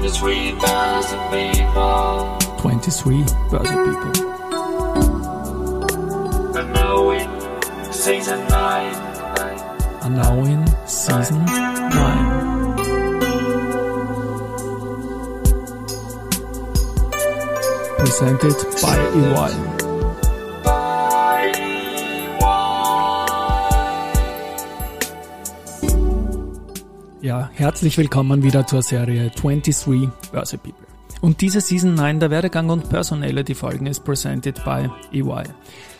23 Börse People. 23 Börse People. And now in season 9. And now in season 9. Presented by EY. Herzlich willkommen wieder zur Serie 23 Börse People. Und diese Season 9 der Werdegang und Personelle, die Folgen ist presented by EY.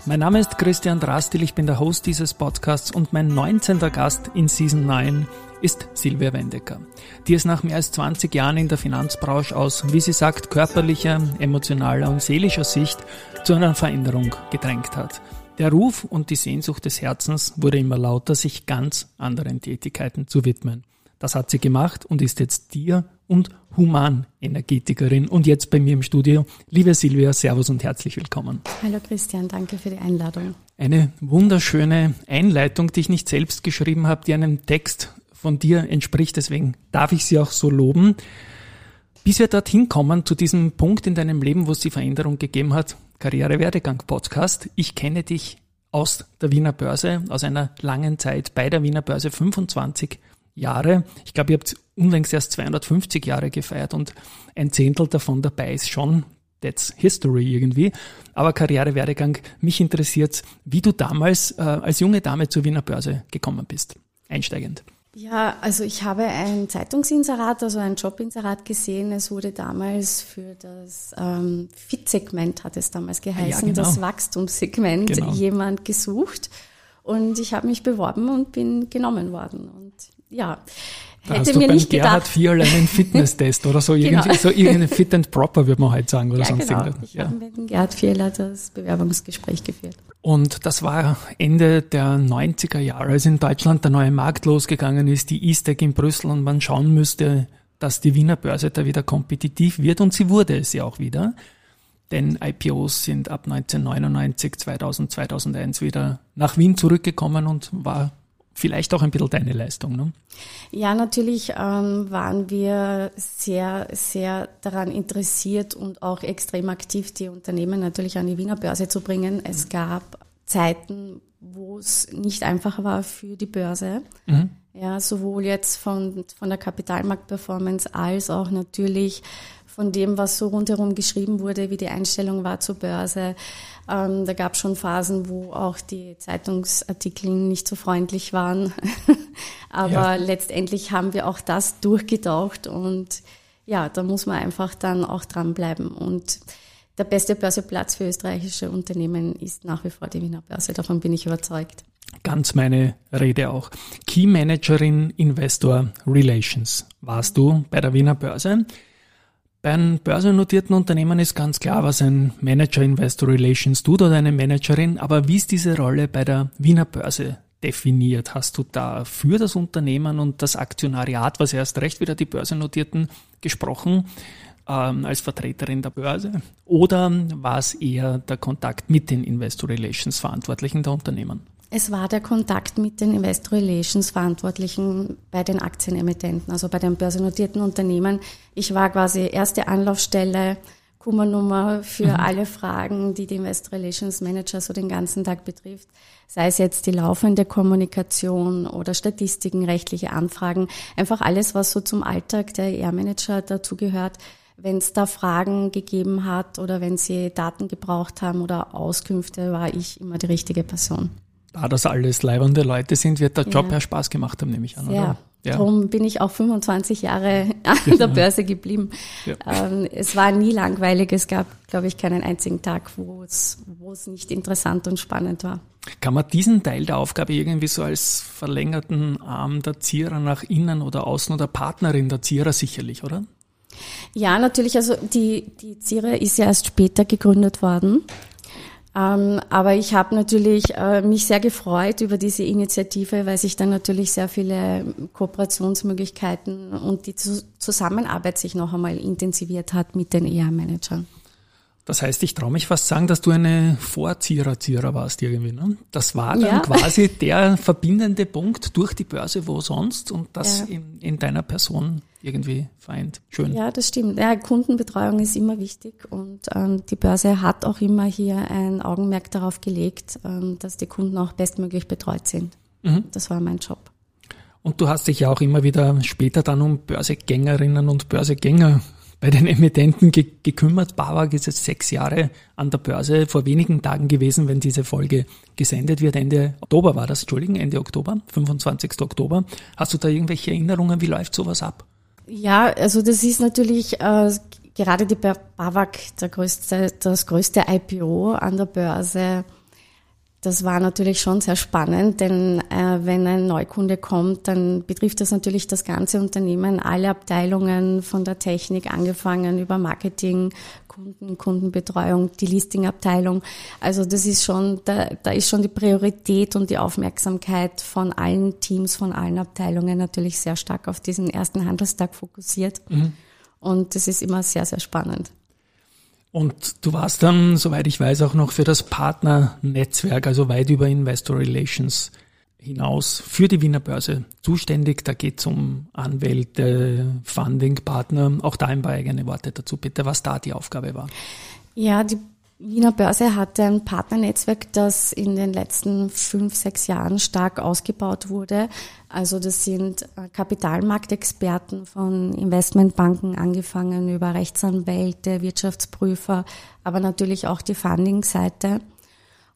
Mein Name ist Christian Drastil, ich bin der Host dieses Podcasts und mein 19. Gast in Season 9 ist Silvia Wendecker, die es nach mehr als 20 Jahren in der Finanzbranche aus, wie sie sagt, körperlicher, emotionaler und seelischer Sicht zu einer Veränderung gedrängt hat. Der Ruf und die Sehnsucht des Herzens wurde immer lauter, sich ganz anderen Tätigkeiten zu widmen. Das hat sie gemacht und ist jetzt Tier- und Humanenergetikerin und jetzt bei mir im Studio. Liebe Silvia, Servus und herzlich willkommen. Hallo Christian, danke für die Einladung. Eine wunderschöne Einleitung, die ich nicht selbst geschrieben habe, die einem Text von dir entspricht, deswegen darf ich sie auch so loben. Bis wir dorthin kommen, zu diesem Punkt in deinem Leben, wo es die Veränderung gegeben hat, Karriere-Werdegang-Podcast. Ich kenne dich aus der Wiener Börse, aus einer langen Zeit bei der Wiener Börse, 25 Jahre. Ich glaube, ihr habt unlängst erst 250 Jahre gefeiert und ein Zehntel davon dabei ist schon That's History irgendwie. Aber Karrierewerdegang, mich interessiert, wie du damals äh, als junge Dame zur Wiener Börse gekommen bist. Einsteigend. Ja, also ich habe ein Zeitungsinserat, also ein Jobinserat gesehen. Es wurde damals für das ähm, Fit-Segment, hat es damals geheißen, Ja, genau. das Wachstumssegment, Genau. jemand gesucht. Und ich habe mich beworben und bin genommen worden. Und ja, Da hätte hast du mir beim nicht Gerhard gedacht. Vierl einen Fitnesstest oder so, Genau. irgendwie, so irgendeine Fit and Proper, würde man heute sagen, oder Ja, sonst genau. irgendwas. Ich Ja. habe mit dem Gerhard Fehler das Bewerbungsgespräch geführt. Und das war Ende der 90er Jahre, als in Deutschland der neue Markt losgegangen ist, die E-Stack in Brüssel und man schauen müsste, dass die Wiener Börse da wieder kompetitiv wird und sie wurde es ja auch wieder. Denn IPOs sind ab 1999, 2000, 2001 wieder nach Wien zurückgekommen und war vielleicht auch ein bisschen deine Leistung. Ne? Ja, natürlich ähm, waren wir sehr, sehr daran interessiert und auch extrem aktiv, die Unternehmen natürlich an die Wiener Börse zu bringen. Es gab Zeiten, wo es nicht einfach war für die Börse. Ja, sowohl jetzt von, von der Kapitalmarktperformance als auch natürlich von dem, was so rundherum geschrieben wurde, wie die Einstellung war zur Börse. Ähm, da gab es schon Phasen, wo auch die Zeitungsartikel nicht so freundlich waren. Aber Ja. letztendlich haben wir auch das durchgetaucht und ja, da muss man einfach dann auch dranbleiben. Und der beste Börseplatz für österreichische Unternehmen ist nach wie vor die Wiener Börse. Davon bin ich überzeugt. Ganz meine Rede auch. Key Managerin Investor Relations warst du bei der Wiener Börse. Bei einem börsennotierten Unternehmen ist ganz klar, was ein Manager Investor Relations tut oder eine Managerin, aber wie ist diese Rolle bei der Wiener Börse definiert? Hast du da für das Unternehmen und das Aktionariat, was erst recht wieder die Börsennotierten gesprochen, ähm, als Vertreterin der Börse? Oder war es eher der Kontakt mit den Investor Relations Verantwortlichen der Unternehmen? Es war der Kontakt mit den Investor Relations Verantwortlichen bei den Aktienemittenten, also bei den börsennotierten Unternehmen. Ich war quasi erste Anlaufstelle, Kummernummer für alle Fragen, die die Investor Relations Manager so den ganzen Tag betrifft. Sei es jetzt die laufende Kommunikation oder Statistiken, rechtliche Anfragen, einfach alles, was so zum Alltag der ER-Manager dazugehört. Wenn es da Fragen gegeben hat oder wenn sie Daten gebraucht haben oder Auskünfte, war ich immer die richtige Person. Da das alles leibende Leute sind, wird der Job Ja. ja Spaß gemacht haben, nehme ich an, Ja, oder? Ja. darum bin ich auch 25 Jahre an der Börse geblieben. Ja. Ähm, es war nie langweilig. Es gab, glaube ich, keinen einzigen Tag, wo es, wo es nicht interessant und spannend war. Kann man diesen Teil der Aufgabe irgendwie so als verlängerten Arm der Zierer nach innen oder außen oder Partnerin der Zierer sicherlich, oder? Ja, natürlich. Also die, die Zire ist ja erst später gegründet worden. Ähm, aber ich habe natürlich äh, mich sehr gefreut über diese Initiative, weil sich dann natürlich sehr viele Kooperationsmöglichkeiten und die Zu Zusammenarbeit sich noch einmal intensiviert hat mit den ER-Managern. Das heißt, ich traue mich fast sagen, dass du eine Vorzieher-Zierer warst irgendwie. Ne? Das war dann Ja. quasi der verbindende Punkt durch die Börse, wo sonst und das Ja. in, in deiner Person irgendwie vereint. Schön. Ja, das stimmt. Ja, Kundenbetreuung ist immer wichtig und ähm, die Börse hat auch immer hier ein Augenmerk darauf gelegt, ähm, dass die Kunden auch bestmöglich betreut sind. Mhm. Das war mein Job. Und du hast dich ja auch immer wieder später dann um Börsegängerinnen und Börsegänger bei den Emittenten ge gekümmert. Bawag ist jetzt sechs Jahre an der Börse vor wenigen Tagen gewesen, wenn diese Folge gesendet wird. Ende Oktober war das, Entschuldigung, Ende Oktober, 25. Oktober. Hast du da irgendwelche Erinnerungen? Wie läuft sowas ab? Ja, also das ist natürlich äh, gerade die Bawag der größte, das größte IPO an der Börse das war natürlich schon sehr spannend, denn äh, wenn ein Neukunde kommt, dann betrifft das natürlich das ganze Unternehmen, alle Abteilungen von der Technik angefangen über Marketing, Kunden, Kundenbetreuung, die Listingabteilung. Also das ist schon, da, da ist schon die Priorität und die Aufmerksamkeit von allen Teams, von allen Abteilungen natürlich sehr stark auf diesen ersten Handelstag fokussiert. Mhm. Und das ist immer sehr, sehr spannend. Und du warst dann, soweit ich weiß, auch noch für das Partnernetzwerk, also weit über Investor Relations hinaus für die Wiener Börse zuständig. Da geht es um Anwälte, Funding-Partner. Auch da ein paar eigene Worte dazu, bitte, was da die Aufgabe war. Ja, die Wiener Börse hatte ein Partnernetzwerk, das in den letzten fünf, sechs Jahren stark ausgebaut wurde. Also das sind äh, Kapitalmarktexperten von Investmentbanken angefangen über Rechtsanwälte, Wirtschaftsprüfer, aber natürlich auch die Funding-Seite.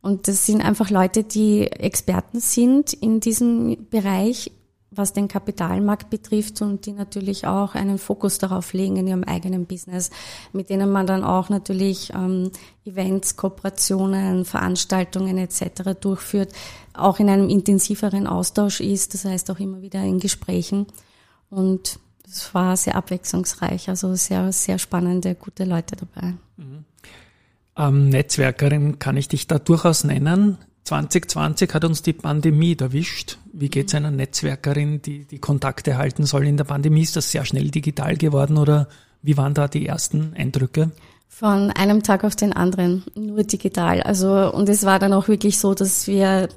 Und das sind einfach Leute, die Experten sind in diesem Bereich was den Kapitalmarkt betrifft und die natürlich auch einen Fokus darauf legen in ihrem eigenen Business, mit denen man dann auch natürlich ähm, Events, Kooperationen, Veranstaltungen etc. durchführt, auch in einem intensiveren Austausch ist, das heißt auch immer wieder in Gesprächen und es war sehr abwechslungsreich, also sehr, sehr spannende, gute Leute dabei. Mhm. Ähm, Netzwerkerin kann ich dich da durchaus nennen. 2020 hat uns die Pandemie erwischt. Wie geht es einer Netzwerkerin, die die Kontakte halten soll in der Pandemie? Ist das sehr schnell digital geworden oder wie waren da die ersten Eindrücke? Von einem Tag auf den anderen, nur digital. Also, und es war dann auch wirklich so, dass wir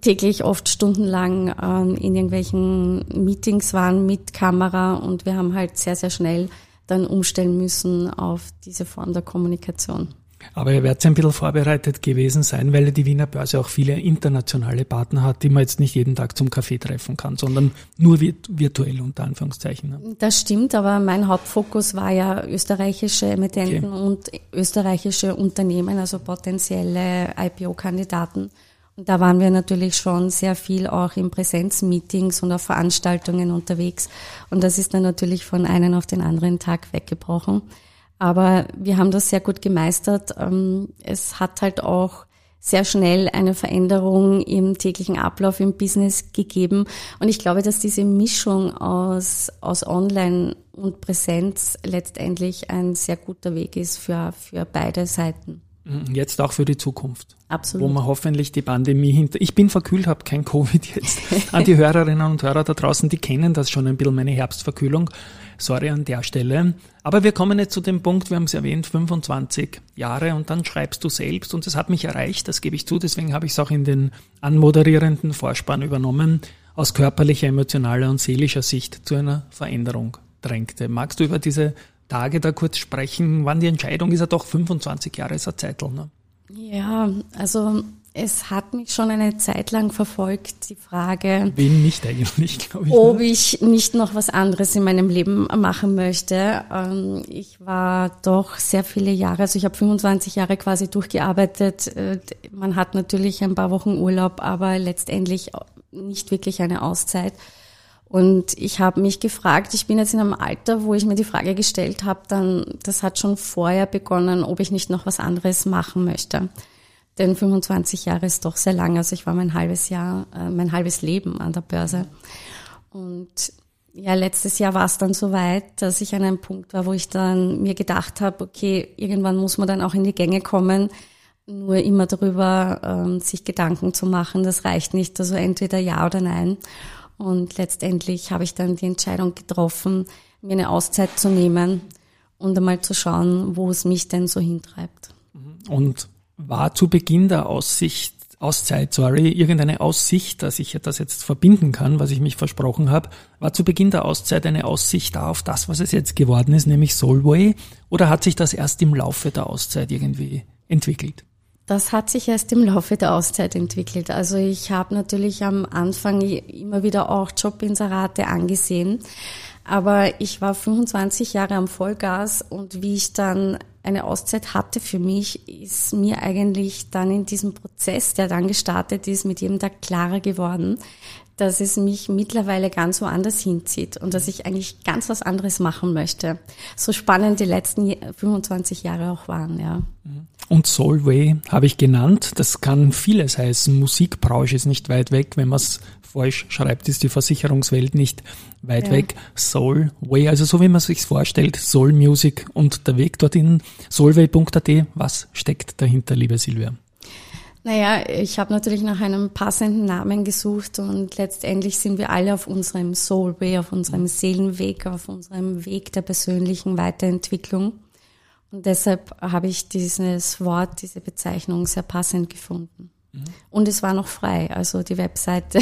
täglich oft stundenlang ähm, in irgendwelchen Meetings waren mit Kamera und wir haben halt sehr, sehr schnell dann umstellen müssen auf diese Form der Kommunikation. Aber ihr werdet ein bisschen vorbereitet gewesen sein, weil die Wiener Börse auch viele internationale Partner hat, die man jetzt nicht jeden Tag zum Kaffee treffen kann, sondern nur virtuell unter Anführungszeichen. Ne? Das stimmt, aber mein Hauptfokus war ja österreichische Emittenten okay. und österreichische Unternehmen, also potenzielle IPO-Kandidaten. Und da waren wir natürlich schon sehr viel auch in Präsenzmeetings und auf Veranstaltungen unterwegs. Und das ist dann natürlich von einem auf den anderen Tag weggebrochen. Aber wir haben das sehr gut gemeistert. Ähm, es hat halt auch sehr schnell eine Veränderung im täglichen Ablauf im Business gegeben. Und ich glaube, dass diese Mischung aus, aus Online und Präsenz letztendlich ein sehr guter Weg ist für, für beide Seiten. Mhm, jetzt auch für die Zukunft. Absolut. Wo man hoffentlich die Pandemie hinter. Ich bin verkühlt, habe kein Covid jetzt. An die Hörerinnen und Hörer da draußen, die kennen das schon ein bisschen, meine Herbstverkühlung. Sorry an der Stelle. Aber wir kommen jetzt zu dem Punkt, wir haben es erwähnt, 25 Jahre und dann schreibst du selbst und das hat mich erreicht, das gebe ich zu, deswegen habe ich es auch in den anmoderierenden Vorspann übernommen, aus körperlicher, emotionaler und seelischer Sicht zu einer Veränderung drängte. Magst du über diese Tage da kurz sprechen, wann die Entscheidung ist ja doch 25 Jahre ist eine Zeit, ne? Ja, also es hat mich schon eine Zeit lang verfolgt, die Frage, Wen nicht eigentlich, glaube ich, ob ne? ich nicht noch was anderes in meinem Leben machen möchte. Ähm, ich war doch sehr viele Jahre, also ich habe 25 Jahre quasi durchgearbeitet. Äh, man hat natürlich ein paar Wochen Urlaub, aber letztendlich nicht wirklich eine Auszeit. Und ich habe mich gefragt, ich bin jetzt in einem Alter, wo ich mir die Frage gestellt habe, dann, das hat schon vorher begonnen, ob ich nicht noch was anderes machen möchte. Denn 25 Jahre ist doch sehr lang. Also ich war mein halbes Jahr, äh, mein halbes Leben an der Börse. Und ja, letztes Jahr war es dann so weit, dass ich an einem Punkt war, wo ich dann mir gedacht habe, okay, irgendwann muss man dann auch in die Gänge kommen, nur immer darüber ähm, sich Gedanken zu machen. Das reicht nicht. Also entweder ja oder nein. Und letztendlich habe ich dann die Entscheidung getroffen, mir eine Auszeit zu nehmen und einmal zu schauen, wo es mich denn so hintreibt. Und war zu Beginn der Aussicht Auszeit, sorry, irgendeine Aussicht, dass ich das jetzt verbinden kann, was ich mich versprochen habe. War zu Beginn der Auszeit eine Aussicht da auf das, was es jetzt geworden ist, nämlich Soulway? Oder hat sich das erst im Laufe der Auszeit irgendwie entwickelt? Das hat sich erst im Laufe der Auszeit entwickelt. Also ich habe natürlich am Anfang immer wieder auch Jobinserate angesehen. Aber ich war 25 Jahre am Vollgas und wie ich dann eine Auszeit hatte für mich, ist mir eigentlich dann in diesem Prozess, der dann gestartet ist, mit jedem Tag klarer geworden, dass es mich mittlerweile ganz woanders hinzieht und dass ich eigentlich ganz was anderes machen möchte. So spannend die letzten 25 Jahre auch waren, ja. Und Soulway habe ich genannt. Das kann vieles heißen. Musikbranche ist nicht weit weg. Wenn man es falsch schreibt, ist die Versicherungswelt nicht weit ja. weg. Soulway, also so wie man sich vorstellt, Soul Music und der Weg dorthin. Soulway.at, was steckt dahinter, liebe Silvia? Naja, ich habe natürlich nach einem passenden Namen gesucht und letztendlich sind wir alle auf unserem Soulway, auf unserem Seelenweg, auf unserem Weg der persönlichen Weiterentwicklung. Und deshalb habe ich dieses Wort, diese Bezeichnung sehr passend gefunden. Mhm. Und es war noch frei, also die Webseite,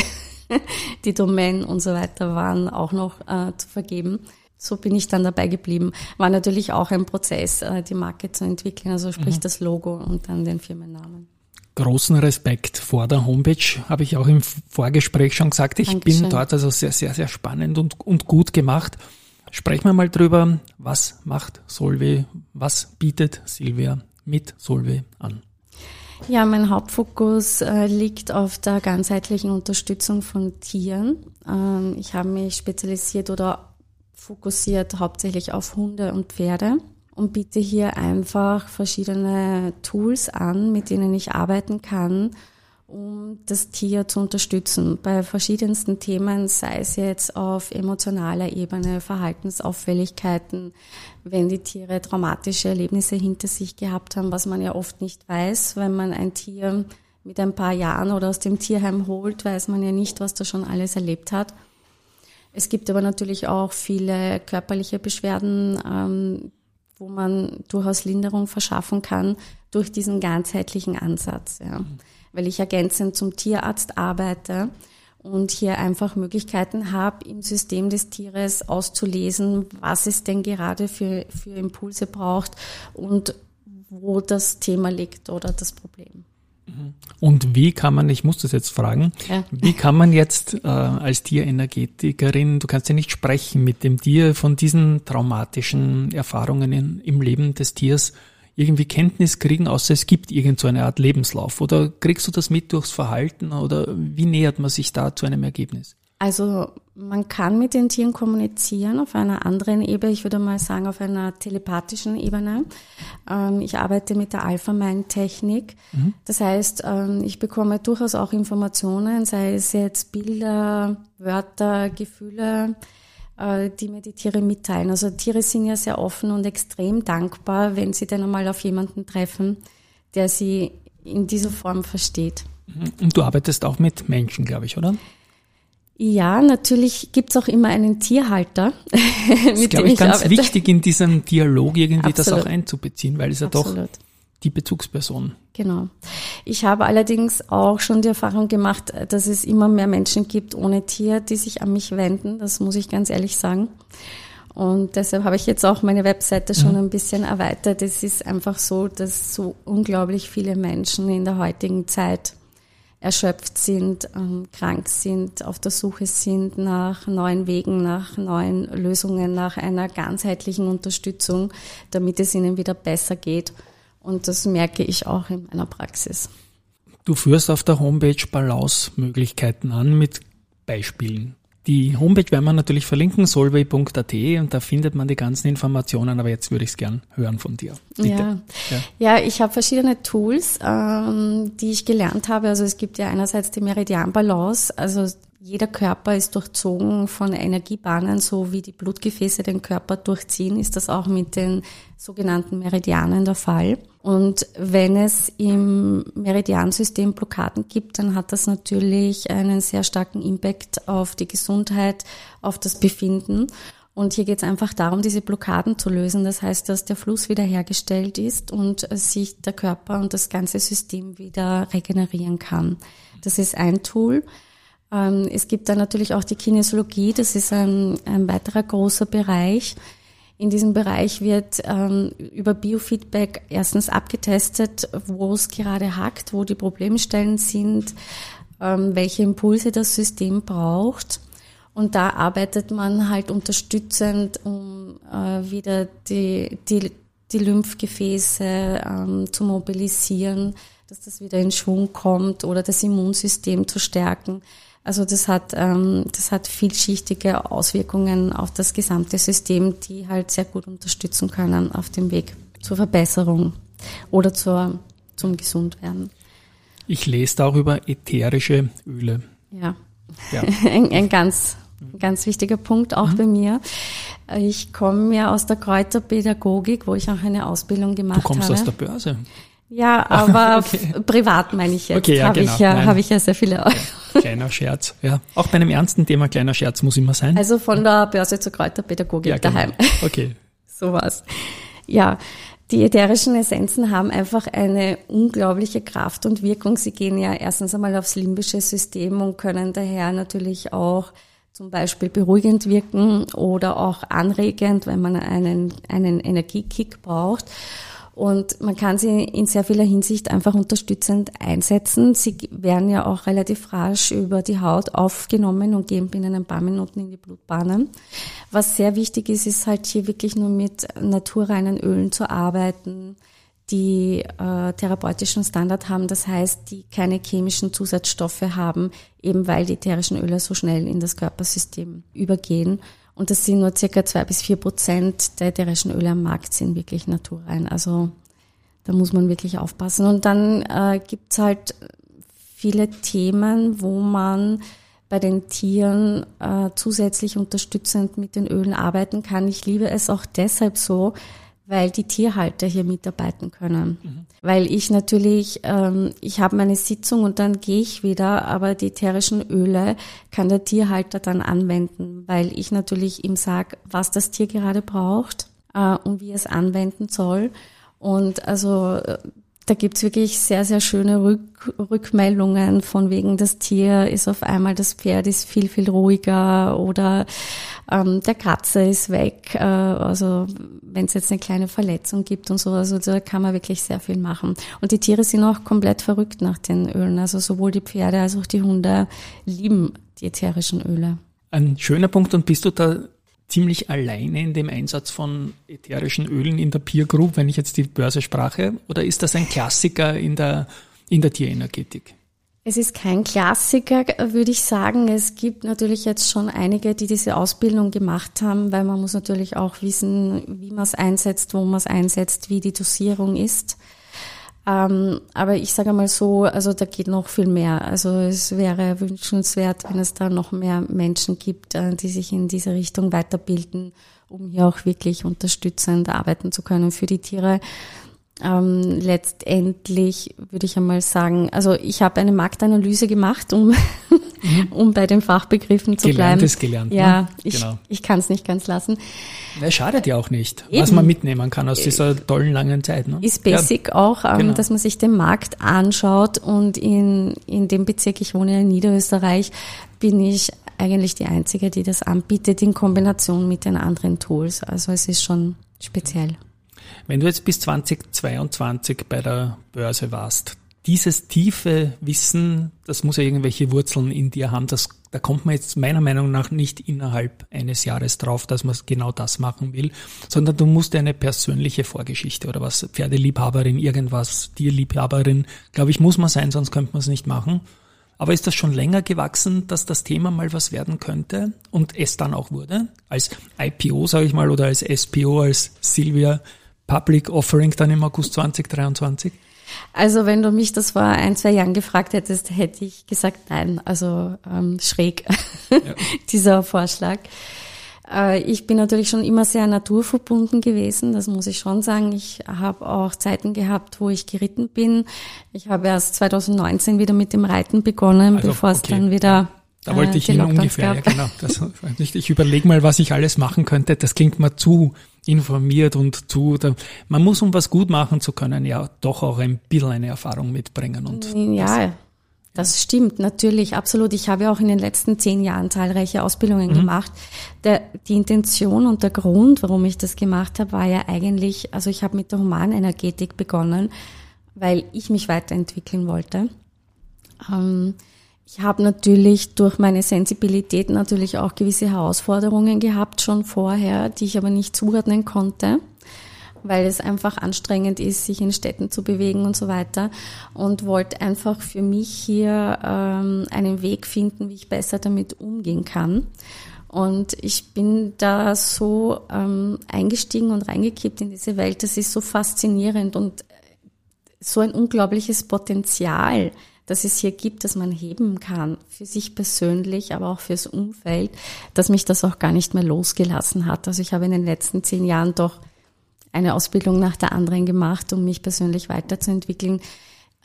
die Domain und so weiter waren auch noch äh, zu vergeben. So bin ich dann dabei geblieben. War natürlich auch ein Prozess, äh, die Marke zu entwickeln, also sprich mhm. das Logo und dann den Firmennamen großen Respekt vor der Homepage, habe ich auch im Vorgespräch schon gesagt. Ich Dankeschön. bin dort also sehr, sehr, sehr spannend und, und gut gemacht. Sprechen wir mal drüber, was macht Solve, was bietet Silvia mit Solve an? Ja, mein Hauptfokus äh, liegt auf der ganzheitlichen Unterstützung von Tieren. Ähm, ich habe mich spezialisiert oder fokussiert hauptsächlich auf Hunde und Pferde und biete hier einfach verschiedene Tools an, mit denen ich arbeiten kann, um das Tier zu unterstützen. Bei verschiedensten Themen, sei es jetzt auf emotionaler Ebene, Verhaltensauffälligkeiten, wenn die Tiere traumatische Erlebnisse hinter sich gehabt haben, was man ja oft nicht weiß, wenn man ein Tier mit ein paar Jahren oder aus dem Tierheim holt, weiß man ja nicht, was da schon alles erlebt hat. Es gibt aber natürlich auch viele körperliche Beschwerden, ähm, wo man durchaus Linderung verschaffen kann durch diesen ganzheitlichen Ansatz. Ja. Mhm. Weil ich ergänzend zum Tierarzt arbeite und hier einfach Möglichkeiten habe, im System des Tieres auszulesen, was es denn gerade für, für Impulse braucht und wo das Thema liegt oder das Problem. Und wie kann man, ich muss das jetzt fragen, ja. wie kann man jetzt äh, als Tierenergetikerin, du kannst ja nicht sprechen mit dem Tier von diesen traumatischen Erfahrungen in, im Leben des Tiers irgendwie Kenntnis kriegen, außer es gibt irgend so eine Art Lebenslauf? Oder kriegst du das mit durchs Verhalten oder wie nähert man sich da zu einem Ergebnis? Also man kann mit den Tieren kommunizieren auf einer anderen Ebene, ich würde mal sagen auf einer telepathischen Ebene. Ähm, ich arbeite mit der Alpha-Mind-Technik. Mhm. Das heißt, ähm, ich bekomme durchaus auch Informationen, sei es jetzt Bilder, Wörter, Gefühle, die mir die Tiere mitteilen. Also Tiere sind ja sehr offen und extrem dankbar, wenn sie dann einmal auf jemanden treffen, der sie in dieser Form versteht. Mhm. Und du arbeitest auch mit Menschen, glaube ich, oder? Ja, natürlich gibt's auch immer einen Tierhalter. das ist, glaube ich, ganz arbeite. wichtig in diesem Dialog irgendwie Absolut. das auch einzubeziehen, weil es ja Absolut. doch die Bezugsperson. Genau. Ich habe allerdings auch schon die Erfahrung gemacht, dass es immer mehr Menschen gibt ohne Tier, die sich an mich wenden. Das muss ich ganz ehrlich sagen. Und deshalb habe ich jetzt auch meine Webseite schon mhm. ein bisschen erweitert. Es ist einfach so, dass so unglaublich viele Menschen in der heutigen Zeit erschöpft sind, ähm, krank sind, auf der Suche sind nach neuen Wegen, nach neuen Lösungen, nach einer ganzheitlichen Unterstützung, damit es ihnen wieder besser geht. Und das merke ich auch in meiner Praxis. Du führst auf der Homepage Balance-Möglichkeiten an mit Beispielen. Die Homepage werden wir natürlich verlinken, solvay.at und da findet man die ganzen Informationen, aber jetzt würde ich es gern hören von dir. Ja. ja. ja, ich habe verschiedene Tools, ähm, die ich gelernt habe. Also es gibt ja einerseits die Meridian Balance, also jeder Körper ist durchzogen von Energiebahnen, so wie die Blutgefäße den Körper durchziehen, ist das auch mit den sogenannten Meridianen der Fall. Und wenn es im Meridiansystem Blockaden gibt, dann hat das natürlich einen sehr starken Impact auf die Gesundheit, auf das Befinden. Und hier geht es einfach darum, diese Blockaden zu lösen. Das heißt, dass der Fluss wiederhergestellt ist und sich der Körper und das ganze System wieder regenerieren kann. Das ist ein Tool. Ähm, es gibt dann natürlich auch die Kinesiologie. Das ist ein, ein weiterer großer Bereich. In diesem Bereich wird ähm, über Biofeedback erstens abgetestet, wo es gerade hackt, wo die Problemstellen sind, ähm, welche Impulse das System braucht. Und da arbeitet man halt unterstützend, um äh, wieder die, die, die Lymphgefäße ähm, zu mobilisieren, dass das wieder in Schwung kommt oder das Immunsystem zu stärken. Also das hat, ähm, das hat vielschichtige Auswirkungen auf das gesamte System, die halt sehr gut unterstützen können auf dem Weg zur Verbesserung oder zur, zum Gesundwerden. Ich lese da auch über ätherische Öle. Ja, ja. ein, ein ganz, ganz wichtiger Punkt auch mhm. bei mir. Ich komme ja aus der Kräuterpädagogik, wo ich auch eine Ausbildung gemacht habe. Du kommst habe. aus der Börse? Ja, aber okay. privat meine ich jetzt. Okay, ja, habe genau. ich, ja, hab ich ja sehr viele. Ja, kleiner Scherz, ja. Auch bei einem ernsten Thema kleiner Scherz muss immer sein. Also von der Börse zur Kräuterpädagogik ja, genau. daheim. Okay. so was. Ja, die ätherischen Essenzen haben einfach eine unglaubliche Kraft und Wirkung. Sie gehen ja erstens einmal aufs limbische System und können daher natürlich auch zum Beispiel beruhigend wirken oder auch anregend, wenn man einen, einen Energiekick braucht. Und man kann sie in sehr vieler Hinsicht einfach unterstützend einsetzen. Sie werden ja auch relativ rasch über die Haut aufgenommen und gehen binnen ein paar Minuten in die Blutbahnen. Was sehr wichtig ist, ist halt hier wirklich nur mit naturreinen Ölen zu arbeiten, die äh, therapeutischen Standard haben, das heißt, die keine chemischen Zusatzstoffe haben, eben weil die ätherischen Öle so schnell in das Körpersystem übergehen und das sind nur circa zwei bis vier Prozent der ätherischen Öle am Markt sind wirklich naturrein. Also da muss man wirklich aufpassen. Und dann äh, gibt's halt viele Themen, wo man bei den Tieren äh, zusätzlich unterstützend mit den Ölen arbeiten kann. Ich liebe es auch deshalb so, weil die Tierhalter hier mitarbeiten können. Mhm. Weil ich natürlich, ähm, ich habe meine Sitzung und dann gehe ich wieder, aber die ätherischen Öle kann der Tierhalter dann anwenden, weil ich natürlich ihm sage, was das Tier gerade braucht äh, und wie es anwenden soll. Und also äh, da gibt's wirklich sehr, sehr schöne Rück Rückmeldungen von wegen, das Tier ist auf einmal, das Pferd ist viel, viel ruhiger oder ähm, der Katze ist weg. Äh, also wenn es jetzt eine kleine Verletzung gibt und so, also da kann man wirklich sehr viel machen. Und die Tiere sind auch komplett verrückt nach den Ölen. Also sowohl die Pferde als auch die Hunde lieben die ätherischen Öle. Ein schöner Punkt und bist du da ziemlich alleine in dem Einsatz von ätherischen Ölen in der Peer Group, wenn ich jetzt die Börse sprache? Oder ist das ein Klassiker in der, in der Tierenergetik? Es ist kein Klassiker, würde ich sagen. Es gibt natürlich jetzt schon einige, die diese Ausbildung gemacht haben, weil man muss natürlich auch wissen, wie man es einsetzt, wo man es einsetzt, wie die Dosierung ist. Ähm, aber ich sage mal so, also da geht noch viel mehr. Also es wäre wünschenswert, wenn es da noch mehr Menschen gibt, äh, die sich in diese Richtung weiterbilden, um hier auch wirklich unterstützend arbeiten zu können für die Tiere. Ähm, letztendlich würde ich einmal sagen, also ich habe eine Marktanalyse gemacht, um, mhm. um bei den Fachbegriffen zu gelernt bleiben. Ist gelernt, ja, ne? ich, genau. ich kann es nicht ganz lassen. Es schadet ja auch nicht, Eben. was man mitnehmen kann aus dieser tollen langen Zeit. Ne? Ist basic ja. auch, ähm, genau. dass man sich den Markt anschaut und in, in dem Bezirk, ich wohne in Niederösterreich, bin ich eigentlich die Einzige, die das anbietet in Kombination mit den anderen Tools. Also es ist schon speziell. Wenn du jetzt bis 2022 bei der Börse warst, dieses tiefe Wissen, das muss ja irgendwelche Wurzeln in dir haben, das, da kommt man jetzt meiner Meinung nach nicht innerhalb eines Jahres drauf, dass man genau das machen will, sondern du musst eine persönliche Vorgeschichte oder was, Pferdeliebhaberin, irgendwas, Tierliebhaberin, glaube ich, muss man sein, sonst könnte man es nicht machen. Aber ist das schon länger gewachsen, dass das Thema mal was werden könnte und es dann auch wurde? Als IPO, sage ich mal, oder als SPO, als Silvia Public Offering dann im August 2023? Also wenn du mich das vor ein, zwei Jahren gefragt hättest, hätte ich gesagt nein. Also ähm, schräg ja. dieser Vorschlag. Äh, ich bin natürlich schon immer sehr naturverbunden gewesen, das muss ich schon sagen. Ich habe auch Zeiten gehabt, wo ich geritten bin. Ich habe erst 2019 wieder mit dem Reiten begonnen, also, bevor es okay. dann wieder Da wollte äh, ich hin ungefähr, ja, genau. Das, ich überlege mal, was ich alles machen könnte. Das klingt mir zu informiert und. Da, man muss, um was gut machen zu können, ja doch auch ein bisschen eine Erfahrung mitbringen. Und Ja, das stimmt, natürlich, absolut. Ich habe ja auch in den letzten zehn Jahren zahlreiche Ausbildungen Mhm. gemacht. Der, die Intention und der Grund, warum ich das gemacht habe, war ja eigentlich, also ich habe mit der Humanenergetik begonnen, weil ich mich weiterentwickeln wollte. Ähm, ich habe natürlich durch meine Sensibilität natürlich auch gewisse Herausforderungen gehabt schon vorher, die ich aber nicht zuordnen konnte, weil es einfach anstrengend ist, sich in Städten zu bewegen und so weiter und wollte einfach für mich hier ähm, einen Weg finden, wie ich besser damit umgehen kann. Und ich bin da so ähm, eingestiegen und reingekippt in diese Welt. Das ist so faszinierend und so ein unglaubliches Potenzial, das es hier gibt, dass man heben kann, für sich persönlich, aber auch fürs Umfeld, dass mich das auch gar nicht mehr losgelassen hat. Also ich habe in den letzten zehn Jahren doch eine Ausbildung nach der anderen gemacht, um mich persönlich weiterzuentwickeln.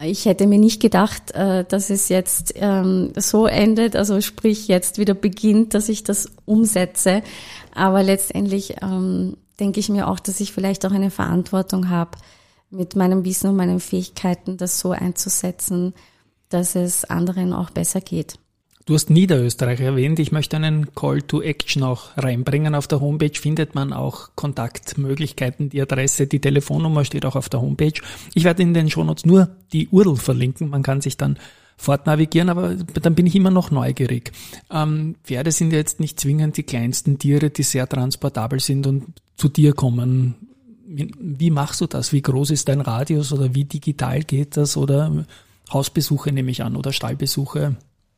Ich hätte mir nicht gedacht, äh, dass es jetzt ähm, so endet, also sprich jetzt wieder beginnt, dass ich das umsetze. Aber letztendlich ähm, denke ich mir auch, dass ich vielleicht auch eine Verantwortung habe, mit meinem Wissen und meinen Fähigkeiten das so einzusetzen, dass es anderen auch besser geht. Du hast Niederösterreich erwähnt. Ich möchte einen Call to Action auch reinbringen. Auf der Homepage findet man auch Kontaktmöglichkeiten. Die Adresse, die Telefonnummer steht auch auf der Homepage. Ich werde in den Shownotes nur die URL verlinken. Man kann sich dann fortnavigieren, aber dann bin ich immer noch neugierig. Ähm, Pferde sind jetzt nicht zwingend die kleinsten Tiere, die sehr transportabel sind und zu dir kommen. Wie machst du das? Wie groß ist dein Radius oder wie digital geht das? Oder Hausbesuche nehme ich an oder Stallbesuche?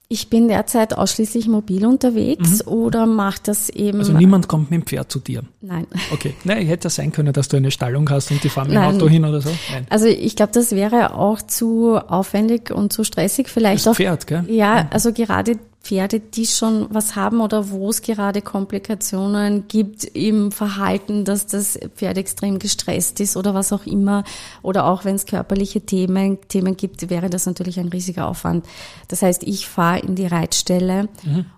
Ich bin derzeit ausschließlich mobil unterwegs oder mache das eben. Also niemand kommt mit dem Pferd zu dir. Nein. Okay. Nein, hätte ja sein können, dass du eine Stallung hast und die fahren mit dem. Auto hin oder so. Nein. Also ich glaube, das wäre auch zu aufwendig und zu stressig. Vielleicht Das auch. Pferd, gell? Ja, also gerade Pferde, die schon was haben oder wo es gerade Komplikationen gibt im Verhalten, dass das Pferd extrem gestresst ist oder was auch immer, oder auch wenn es körperliche Themen, Themen gibt, wäre das natürlich ein riesiger Aufwand. Das heißt, ich fahre in die Reitstelle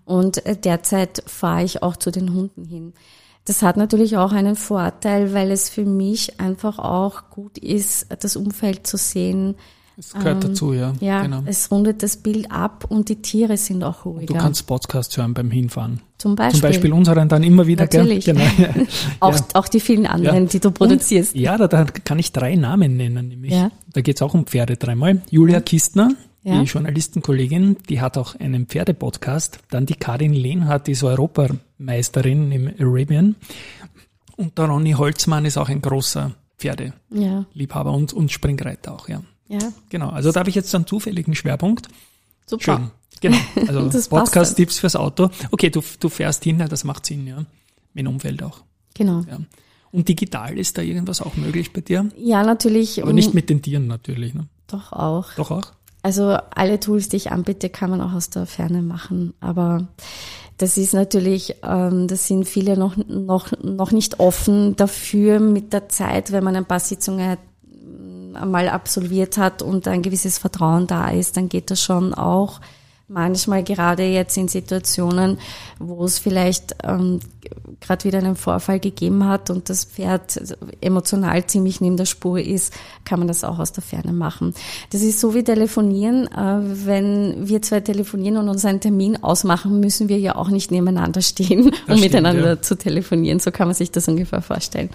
und äh, derzeit fahre ich auch zu den Hunden hin. Das hat natürlich auch einen Vorteil, weil es für mich einfach auch gut ist, das Umfeld zu sehen. Das gehört dazu, ja. Ähm, Ja, genau. es rundet das Bild ab und die Tiere sind auch ruhiger. Du kannst Podcasts hören beim Hinfahren. Zum Beispiel. Zum Beispiel unseren dann immer wieder, Natürlich. gell? Genau. auch, Ja. auch die vielen anderen, Ja. die du produzierst. Und, ja, da, da kann ich drei Namen nennen, nämlich. Ja. Da geht's auch um Pferde dreimal. Julia Kistner, die Journalistenkollegin, die hat auch einen Pferdepodcast. Dann die Karin Lehnhardt, die ist Europameisterin im Arabian. Und der Ronny Holzmann ist auch ein großer Pferdeliebhaber und, und Springreiter auch, ja. Ja, Genau. Also da habe ich jetzt einen zufälligen Schwerpunkt. super. Schön. Genau. Also Podcast-Tipps fürs Auto. Okay, du, du fährst hin, das macht Sinn, ja. Mit dem Umfeld auch. Genau. Ja. Und digital ist da irgendwas auch möglich bei dir? Ja, natürlich. Aber nicht mit den Tieren natürlich, ne? Doch auch. Doch auch? Also alle Tools, die ich anbiete, kann man auch aus der Ferne machen. Aber das ist natürlich, ähm, das sind viele noch, noch, noch nicht offen dafür mit der Zeit, wenn man ein paar Sitzungen ähm, einmal absolviert hat und ein gewisses Vertrauen da ist, dann geht das schon auch. Manchmal gerade jetzt in Situationen, wo es vielleicht ähm, gerade wieder einen Vorfall gegeben hat und das Pferd emotional ziemlich neben der Spur ist, kann man das auch aus der Ferne machen. Das ist so wie telefonieren. Äh, wenn wir zwei telefonieren und uns einen Termin ausmachen, müssen wir ja auch nicht nebeneinander stehen, um stimmt, miteinander ja. zu telefonieren. So kann man sich das ungefähr vorstellen.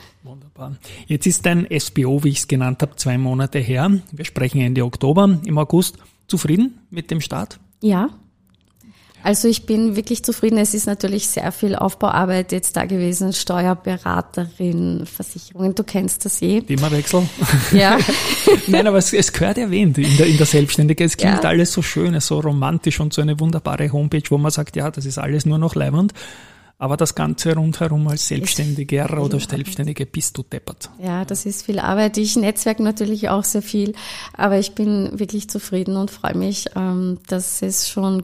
Wunderbar. Jetzt ist dein SBO, wie ich es genannt habe, zwei Monate her. Wir sprechen Ende Oktober. Im August zufrieden mit dem Start? Ja. Also ich bin wirklich zufrieden. Es ist natürlich sehr viel Aufbauarbeit jetzt da gewesen. Steuerberaterin, Versicherungen, du kennst das eh. Themawechsel? Ja. Nein, aber es, es gehört erwähnt in der, in der Selbstständigkeit. Es klingt Ja. alles so schön, so romantisch und so eine wunderbare Homepage, wo man sagt, ja, das ist alles nur noch leibend. Aber das Ganze rundherum als Selbstständiger oder Selbstständige bist du deppert. Ja, das ist viel Arbeit. Ich netzwerk natürlich auch sehr viel, aber ich bin wirklich zufrieden und freue mich, ähm, dass es schon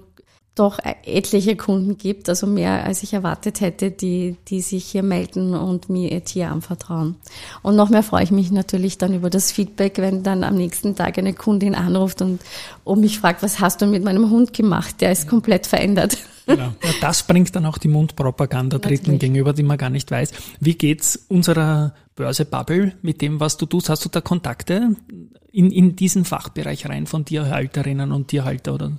doch etliche Kunden gibt, also mehr als ich erwartet hätte, die, die sich hier melden und mir ihr Tier anvertrauen. Und noch mehr freue ich mich natürlich dann über das Feedback, wenn dann am nächsten Tag eine Kundin anruft und, und mich fragt, was hast du mit meinem Hund gemacht? Der ist komplett verändert. Genau. Ja, das bringt dann auch die Mundpropaganda Dritten gegenüber, die man gar nicht weiß. Wie geht's unserer Börse Bubble mit dem, was du tust? Hast du da Kontakte in, in diesen Fachbereich rein von Tierhalterinnen und Tierhalter oder?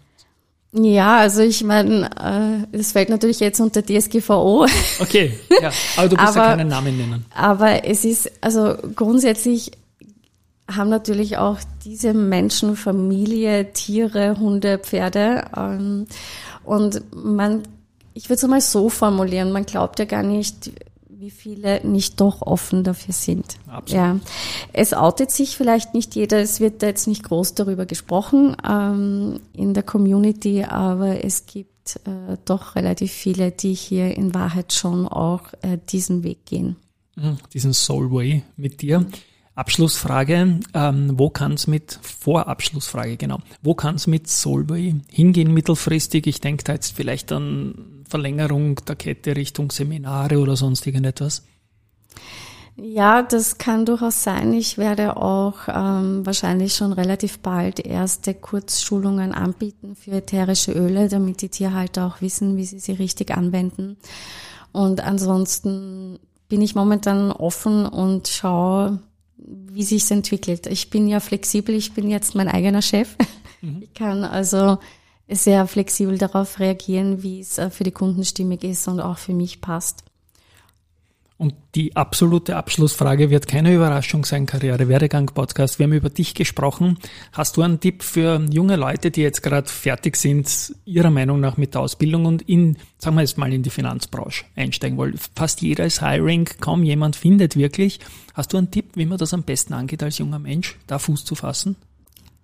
Ja, also ich meine, äh, das fällt natürlich jetzt unter DSGVO. Okay, ja, aber du musst aber, ja keinen Namen nennen. Aber es ist, also grundsätzlich haben natürlich auch diese Menschen Familie, Tiere, Hunde, Pferde. Ähm, und man, ich würde es mal so formulieren, man glaubt ja gar nicht, wie viele nicht doch offen dafür sind. Absolut. Ja. Es outet sich vielleicht nicht jeder, es wird da jetzt nicht groß darüber gesprochen ähm, in der Community, aber es gibt äh, doch relativ viele, die hier in Wahrheit schon auch äh, diesen Weg gehen. Mhm, diesen Soul Way mit dir. Abschlussfrage, ähm, wo kann es mit, Vorabschlussfrage, genau, wo kann es mit Solvay hingehen mittelfristig? Ich denke da jetzt vielleicht an Verlängerung der Kette Richtung Seminare oder sonst irgendetwas. Ja, das kann durchaus sein. Ich werde auch ähm, wahrscheinlich schon relativ bald erste Kurzschulungen anbieten für ätherische Öle, damit die Tierhalter auch wissen, wie sie sie richtig anwenden. Und ansonsten bin ich momentan offen und schaue, wie sich's entwickelt. Ich bin ja flexibel, ich bin jetzt mein eigener Chef. Mhm. Ich kann also sehr flexibel darauf reagieren, wie es äh, für die Kunden stimmig ist und auch für mich passt. Und die absolute Abschlussfrage wird keine Überraschung sein, Karriere Werdegang Podcast. Wir haben über dich gesprochen. Hast du einen Tipp für junge Leute, die jetzt gerade fertig sind, ihrer Meinung nach mit der Ausbildung und in, sagen wir jetzt mal, in die Finanzbranche einsteigen wollen? Fast jeder ist Hiring, kaum jemand findet wirklich. Hast du einen Tipp, wie man das am besten angeht als junger Mensch, da Fuß zu fassen?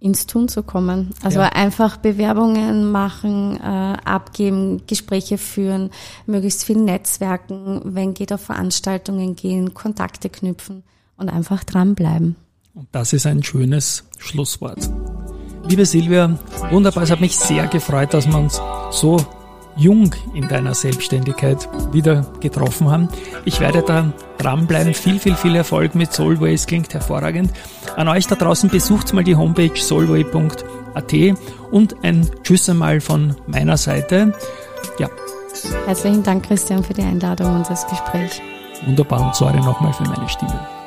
Ins Tun zu kommen. Also ja. einfach Bewerbungen machen, äh, abgeben, Gespräche führen, möglichst viel Netzwerken, wenn geht auf Veranstaltungen gehen, Kontakte knüpfen und einfach dranbleiben. Und das ist ein schönes Schlusswort. Liebe Silvia, wunderbar, es hat mich sehr gefreut, dass wir uns so jung in deiner Selbstständigkeit wieder getroffen haben. Ich werde da dranbleiben. Viel, viel, viel Erfolg mit Solway. klingt hervorragend. An euch da draußen besucht mal die Homepage solway.at und ein Tschüss einmal von meiner Seite. Ja. Herzlichen Dank, Christian, für die Einladung und das Gespräch. Wunderbar und sorry nochmal für meine Stimme.